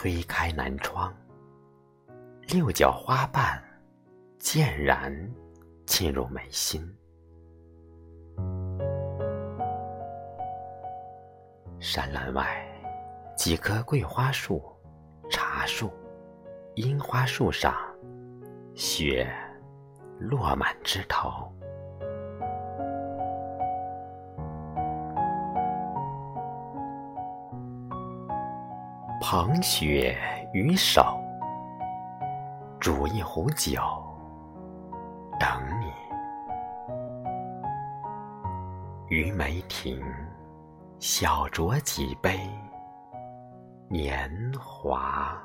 推开南窗，六角花瓣渐然沁入眉心。山栏外，几棵桂花树、茶树、樱花树上，雪落满枝头。捧雪与手，煮一壶酒，等你。于梅亭，小酌几杯年华。